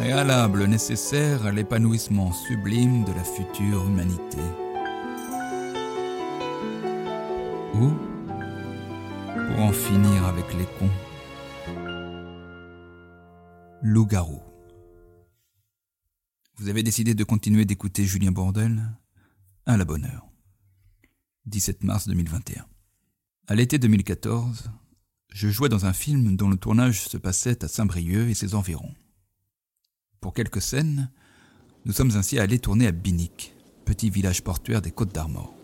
préalable nécessaire à l'épanouissement sublime de la future humanité. Ou pour en finir avec les cons. Loup-garou. Vous avez décidé de continuer d'écouter Julien Bordel À la bonne heure. 17 mars 2021. À l'été 2014, je jouais dans un film dont le tournage se passait à Saint-Brieuc et ses environs. Pour quelques scènes, nous sommes ainsi allés tourner à Binic, petit village portuaire des Côtes d'Armor.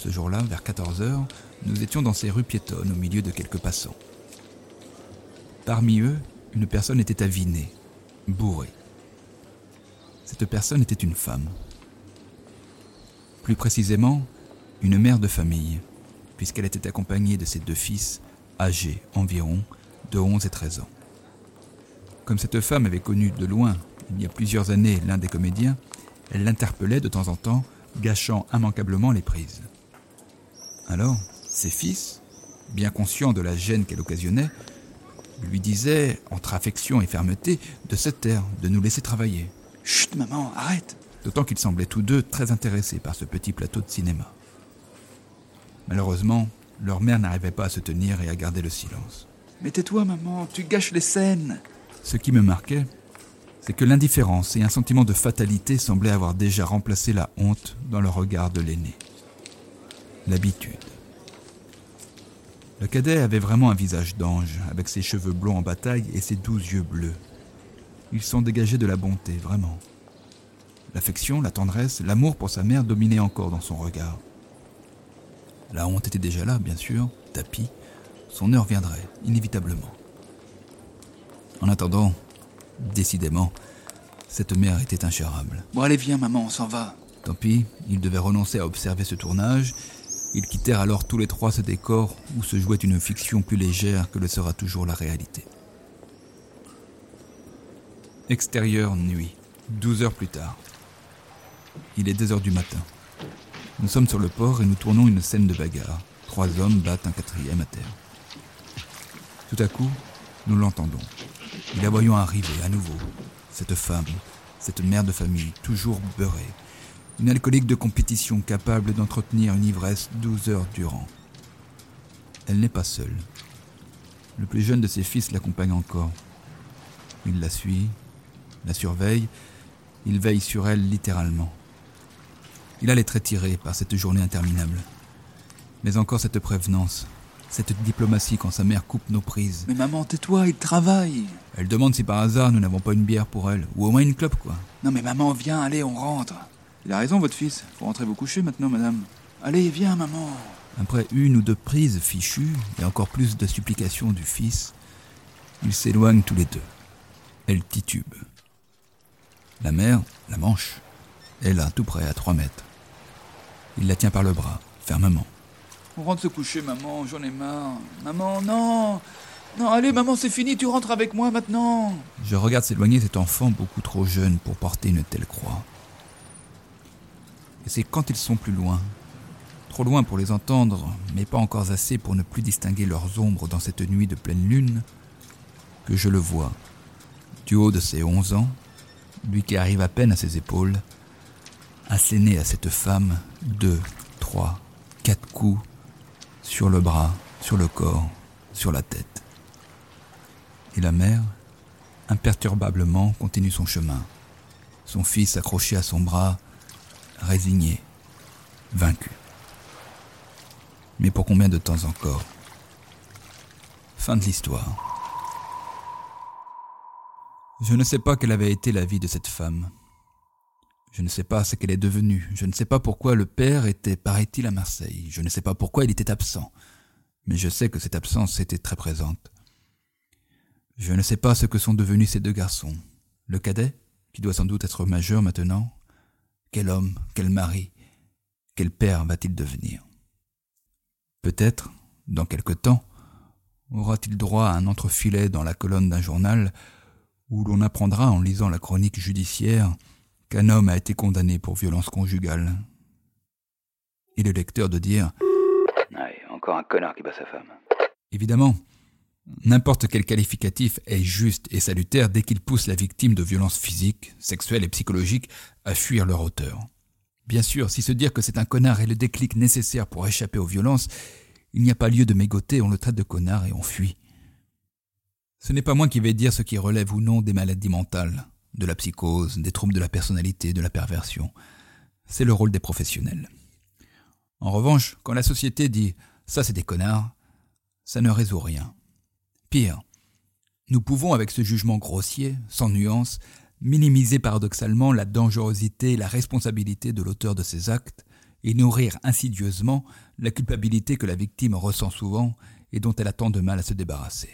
Ce jour-là, vers 14 heures, nous étions dans ces rues piétonnes au milieu de quelques passants. Parmi eux, une personne était avinée, bourrée. Cette personne était une femme. Plus précisément, une mère de famille, puisqu'elle était accompagnée de ses deux fils, âgés environ de 11 et 13 ans. Comme cette femme avait connu de loin, il y a plusieurs années, l'un des comédiens, elle l'interpellait de temps en temps, gâchant immanquablement les prises. Alors, ses fils, bien conscients de la gêne qu'elle occasionnait, lui disaient, entre affection et fermeté, de se taire, de nous laisser travailler. Chut, maman, arrête D'autant qu'ils semblaient tous deux très intéressés par ce petit plateau de cinéma. Malheureusement, leur mère n'arrivait pas à se tenir et à garder le silence. Mais tais-toi, maman, tu gâches les scènes Ce qui me marquait, c'est que l'indifférence et un sentiment de fatalité semblaient avoir déjà remplacé la honte dans le regard de l'aîné. L'habitude. Le cadet avait vraiment un visage d'ange, avec ses cheveux blonds en bataille et ses doux yeux bleus. Ils sont dégagés de la bonté, vraiment. L'affection, la tendresse, l'amour pour sa mère dominaient encore dans son regard. La honte était déjà là, bien sûr, tapis. Son heure viendrait, inévitablement. En attendant, décidément, cette mère était ingérable. Bon, allez, viens, maman, on s'en va. Tant pis, ils devaient renoncer à observer ce tournage. Ils quittèrent alors tous les trois ce décor où se jouait une fiction plus légère que le sera toujours la réalité. Extérieur nuit, 12 heures plus tard. Il est 2 heures du matin. Nous sommes sur le port et nous tournons une scène de bagarre. Trois hommes battent un quatrième à terre. Tout à coup, nous l'entendons. Nous la voyons arriver à nouveau. Cette femme, cette mère de famille, toujours beurrée. Une alcoolique de compétition capable d'entretenir une ivresse 12 heures durant. Elle n'est pas seule. Le plus jeune de ses fils l'accompagne encore. Il la suit, la surveille, il veille sur elle littéralement. Il allait très tiré par cette journée interminable. Mais encore cette prévenance, cette diplomatie quand sa mère coupe nos prises. Mais maman, tais-toi, il travaille. Elle demande si par hasard nous n'avons pas une bière pour elle, ou au moins une clope, quoi. Non mais maman, viens, allez, on rentre. Il a raison, votre fils. Faut rentrer vous coucher maintenant, madame. Allez, viens, maman. Après une ou deux prises fichues, et encore plus de supplications du fils, ils s'éloignent tous les deux. Elle titube. La mère, la manche, est là, tout près, à trois mètres. Il la tient par le bras, fermement. On rentre se coucher, maman, j'en ai marre. Maman, non Non, allez, maman, c'est fini, tu rentres avec moi maintenant. Je regarde s'éloigner cet enfant beaucoup trop jeune pour porter une telle croix. Et c'est quand ils sont plus loin, trop loin pour les entendre, mais pas encore assez pour ne plus distinguer leurs ombres dans cette nuit de pleine lune, que je le vois, du haut de ses onze ans, lui qui arrive à peine à ses épaules, asséner à cette femme deux, trois, quatre coups sur le bras, sur le corps, sur la tête. Et la mère, imperturbablement, continue son chemin, son fils accroché à son bras, résigné, vaincu. Mais pour combien de temps encore? Fin de l'histoire. Je ne sais pas quelle avait été la vie de cette femme. Je ne sais pas ce qu'elle est devenue. Je ne sais pas pourquoi le père était, paraît-il, à Marseille. Je ne sais pas pourquoi il était absent. Mais je sais que cette absence était très présente. Je ne sais pas ce que sont devenus ces deux garçons. Le cadet, qui doit sans doute être majeur maintenant. Quel homme, quel mari, quel père va-t-il devenir? Peut-être, dans quelque temps, aura-t-il droit à un entrefilet dans la colonne d'un journal où l'on apprendra en lisant la chronique judiciaire qu'un homme a été condamné pour violence conjugale. Et le lecteur de dire Ouais, encore un connard qui bat sa femme. Évidemment, N'importe quel qualificatif est juste et salutaire dès qu'il pousse la victime de violences physiques, sexuelles et psychologiques à fuir leur auteur. Bien sûr, si se dire que c'est un connard est le déclic nécessaire pour échapper aux violences, il n'y a pas lieu de mégoter, on le traite de connard et on fuit. Ce n'est pas moi qui vais dire ce qui relève ou non des maladies mentales, de la psychose, des troubles de la personnalité, de la perversion. C'est le rôle des professionnels. En revanche, quand la société dit ça c'est des connards, ça ne résout rien. Pire, nous pouvons avec ce jugement grossier, sans nuance, minimiser paradoxalement la dangerosité et la responsabilité de l'auteur de ces actes et nourrir insidieusement la culpabilité que la victime ressent souvent et dont elle a tant de mal à se débarrasser.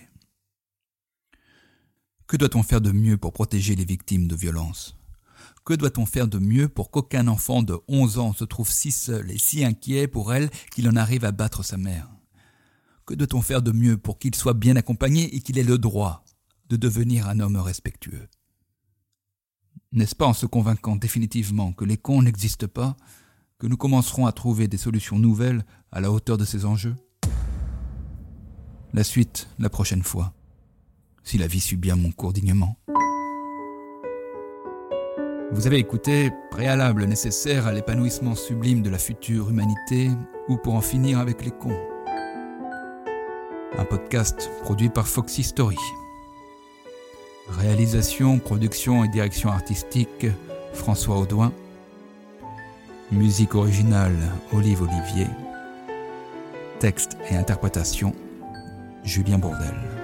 Que doit-on faire de mieux pour protéger les victimes de violences? Que doit-on faire de mieux pour qu'aucun enfant de 11 ans se trouve si seul et si inquiet pour elle qu'il en arrive à battre sa mère? Que doit-on faire de mieux pour qu'il soit bien accompagné et qu'il ait le droit de devenir un homme respectueux? N'est-ce pas en se convainquant définitivement que les cons n'existent pas que nous commencerons à trouver des solutions nouvelles à la hauteur de ces enjeux? La suite la prochaine fois si la vie suit bien mon cours dignement. Vous avez écouté Préalable nécessaire à l'épanouissement sublime de la future humanité ou pour en finir avec les cons. Un podcast produit par Foxy Story. Réalisation, production et direction artistique François Audouin. Musique originale Olive Olivier. Texte et interprétation Julien Bourdel.